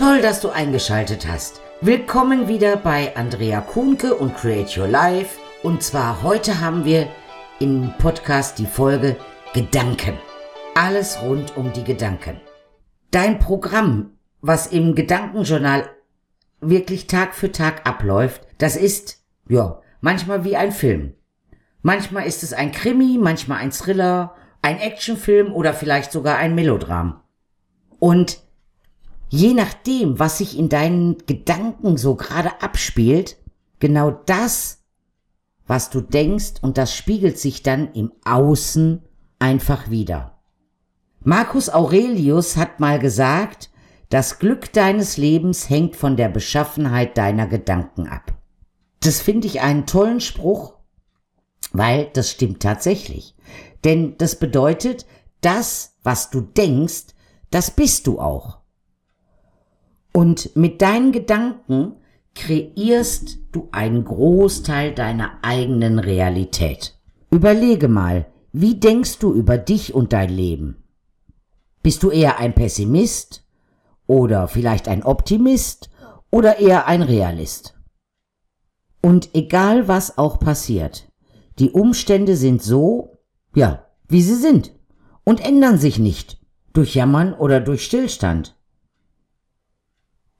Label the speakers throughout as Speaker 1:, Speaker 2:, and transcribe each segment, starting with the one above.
Speaker 1: Toll, dass du eingeschaltet hast. Willkommen wieder bei Andrea Kuhnke und Create Your Life. Und zwar heute haben wir im Podcast die Folge Gedanken. Alles rund um die Gedanken. Dein Programm, was im Gedankenjournal wirklich Tag für Tag abläuft, das ist, ja, manchmal wie ein Film. Manchmal ist es ein Krimi, manchmal ein Thriller, ein Actionfilm oder vielleicht sogar ein Melodram. Und je nachdem, was sich in deinen Gedanken so gerade abspielt, genau das, was du denkst, und das spiegelt sich dann im Außen einfach wieder. Marcus Aurelius hat mal gesagt, das Glück deines Lebens hängt von der Beschaffenheit deiner Gedanken ab. Das finde ich einen tollen Spruch, weil das stimmt tatsächlich. Denn das bedeutet, das, was du denkst, das bist du auch. Und mit deinen Gedanken kreierst du einen Großteil deiner eigenen Realität. Überlege mal, wie denkst du über dich und dein Leben? Bist du eher ein Pessimist oder vielleicht ein Optimist oder eher ein Realist? Und egal was auch passiert, die Umstände sind so, ja, wie sie sind und ändern sich nicht durch Jammern oder durch Stillstand.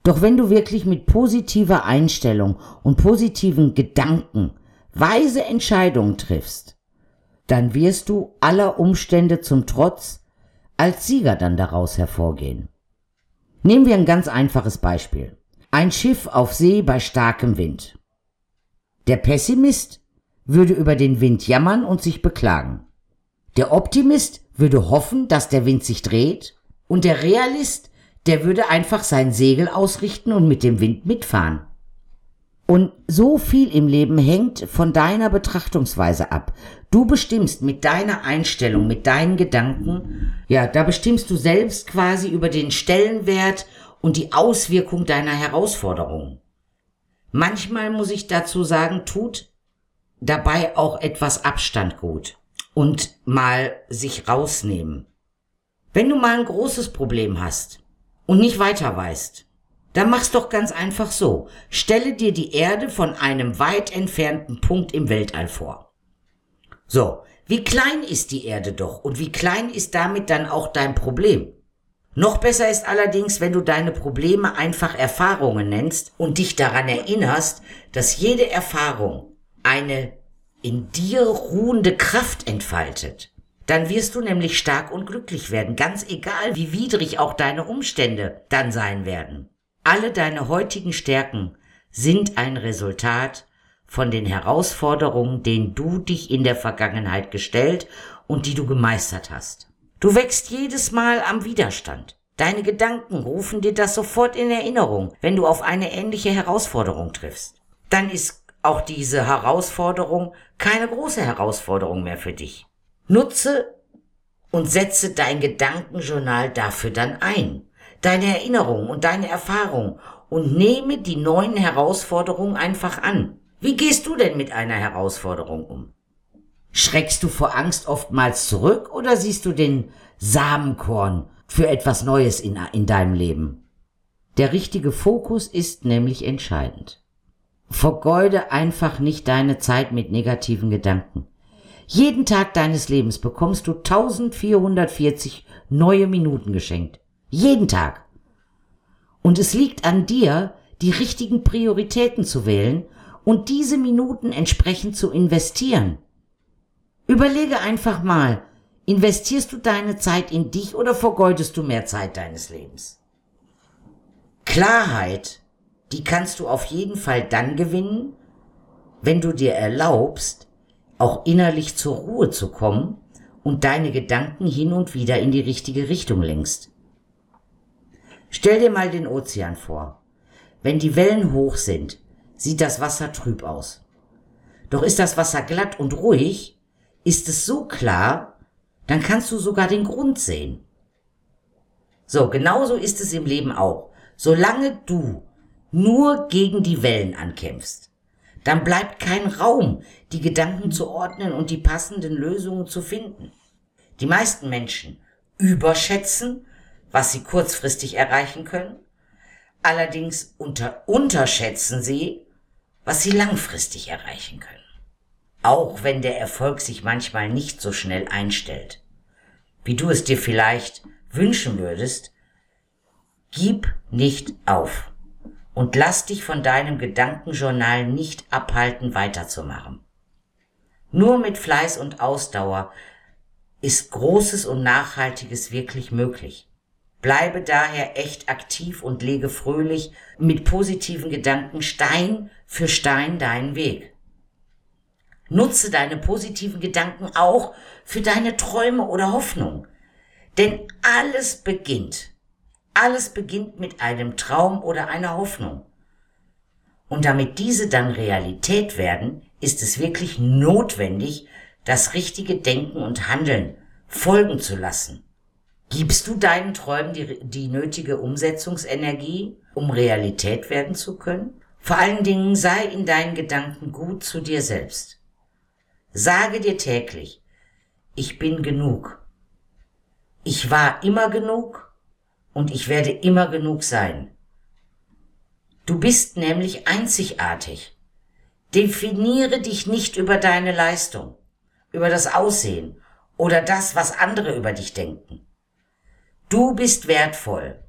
Speaker 1: Doch wenn du wirklich mit positiver Einstellung und positiven Gedanken weise Entscheidungen triffst, dann wirst du aller Umstände zum Trotz als Sieger dann daraus hervorgehen. Nehmen wir ein ganz einfaches Beispiel. Ein Schiff auf See bei starkem Wind. Der Pessimist würde über den Wind jammern und sich beklagen. Der Optimist würde hoffen, dass der Wind sich dreht und der Realist, der würde einfach sein Segel ausrichten und mit dem Wind mitfahren. Und so viel im Leben hängt von deiner Betrachtungsweise ab. Du bestimmst mit deiner Einstellung, mit deinen Gedanken, ja, da bestimmst du selbst quasi über den Stellenwert und die Auswirkung deiner Herausforderungen. Manchmal muss ich dazu sagen, tut dabei auch etwas Abstand gut und mal sich rausnehmen. Wenn du mal ein großes Problem hast und nicht weiter weißt, dann mach's doch ganz einfach so. Stelle dir die Erde von einem weit entfernten Punkt im Weltall vor. So, wie klein ist die Erde doch und wie klein ist damit dann auch dein Problem? Noch besser ist allerdings, wenn du deine Probleme einfach Erfahrungen nennst und dich daran erinnerst, dass jede Erfahrung eine in dir ruhende Kraft entfaltet, dann wirst du nämlich stark und glücklich werden, ganz egal, wie widrig auch deine Umstände dann sein werden. Alle deine heutigen Stärken sind ein Resultat von den Herausforderungen, denen du dich in der Vergangenheit gestellt und die du gemeistert hast. Du wächst jedes Mal am Widerstand. Deine Gedanken rufen dir das sofort in Erinnerung, wenn du auf eine ähnliche Herausforderung triffst. Dann ist auch diese Herausforderung keine große Herausforderung mehr für dich. Nutze und setze dein Gedankenjournal dafür dann ein, deine Erinnerungen und deine Erfahrungen und nehme die neuen Herausforderungen einfach an. Wie gehst du denn mit einer Herausforderung um? Schreckst du vor Angst oftmals zurück oder siehst du den Samenkorn für etwas Neues in, in deinem Leben? Der richtige Fokus ist nämlich entscheidend. Vergeude einfach nicht deine Zeit mit negativen Gedanken. Jeden Tag deines Lebens bekommst du 1440 neue Minuten geschenkt. Jeden Tag. Und es liegt an dir, die richtigen Prioritäten zu wählen und diese Minuten entsprechend zu investieren. Überlege einfach mal, investierst du deine Zeit in dich oder vergeudest du mehr Zeit deines Lebens? Klarheit die kannst du auf jeden Fall dann gewinnen, wenn du dir erlaubst, auch innerlich zur Ruhe zu kommen und deine Gedanken hin und wieder in die richtige Richtung lenkst. Stell dir mal den Ozean vor. Wenn die Wellen hoch sind, sieht das Wasser trüb aus. Doch ist das Wasser glatt und ruhig, ist es so klar, dann kannst du sogar den Grund sehen. So, genauso ist es im Leben auch. Solange du nur gegen die Wellen ankämpfst, dann bleibt kein Raum, die Gedanken zu ordnen und die passenden Lösungen zu finden. Die meisten Menschen überschätzen, was sie kurzfristig erreichen können, Allerdings unter unterschätzen sie, was sie langfristig erreichen können. Auch wenn der Erfolg sich manchmal nicht so schnell einstellt, wie du es dir vielleicht wünschen würdest, gib nicht auf und lass dich von deinem Gedankenjournal nicht abhalten, weiterzumachen. Nur mit Fleiß und Ausdauer ist Großes und Nachhaltiges wirklich möglich. Bleibe daher echt aktiv und lege fröhlich mit positiven Gedanken Stein für Stein deinen Weg. Nutze deine positiven Gedanken auch für deine Träume oder Hoffnung. Denn alles beginnt. Alles beginnt mit einem Traum oder einer Hoffnung. Und damit diese dann Realität werden, ist es wirklich notwendig, das richtige Denken und Handeln folgen zu lassen. Gibst du deinen Träumen die, die nötige Umsetzungsenergie, um Realität werden zu können? Vor allen Dingen sei in deinen Gedanken gut zu dir selbst. Sage dir täglich, ich bin genug. Ich war immer genug und ich werde immer genug sein. Du bist nämlich einzigartig. Definiere dich nicht über deine Leistung, über das Aussehen oder das, was andere über dich denken. Du bist wertvoll,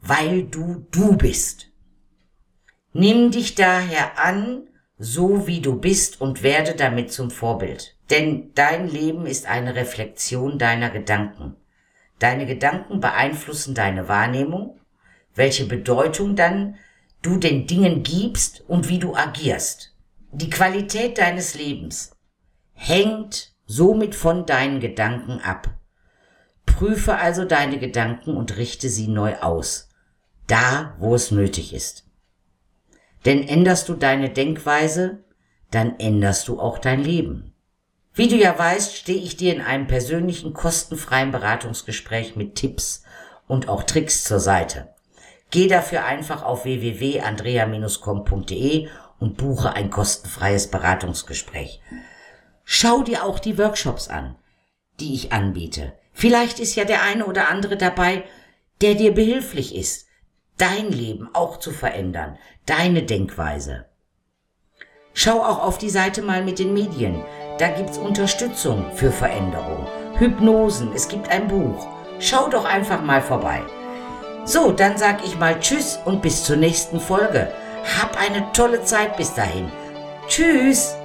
Speaker 1: weil du du bist. Nimm dich daher an, so wie du bist und werde damit zum Vorbild. Denn dein Leben ist eine Reflexion deiner Gedanken. Deine Gedanken beeinflussen deine Wahrnehmung, welche Bedeutung dann du den Dingen gibst und wie du agierst. Die Qualität deines Lebens hängt somit von deinen Gedanken ab. Prüfe also deine Gedanken und richte sie neu aus, da wo es nötig ist. Denn änderst du deine Denkweise, dann änderst du auch dein Leben. Wie du ja weißt, stehe ich dir in einem persönlichen kostenfreien Beratungsgespräch mit Tipps und auch Tricks zur Seite. Geh dafür einfach auf www.andrea-com.de und buche ein kostenfreies Beratungsgespräch. Schau dir auch die Workshops an, die ich anbiete. Vielleicht ist ja der eine oder andere dabei, der dir behilflich ist, dein Leben auch zu verändern, deine Denkweise. Schau auch auf die Seite mal mit den Medien. Da gibt's Unterstützung für Veränderung, Hypnosen, es gibt ein Buch. Schau doch einfach mal vorbei. So, dann sag ich mal Tschüss und bis zur nächsten Folge. Hab eine tolle Zeit bis dahin. Tschüss!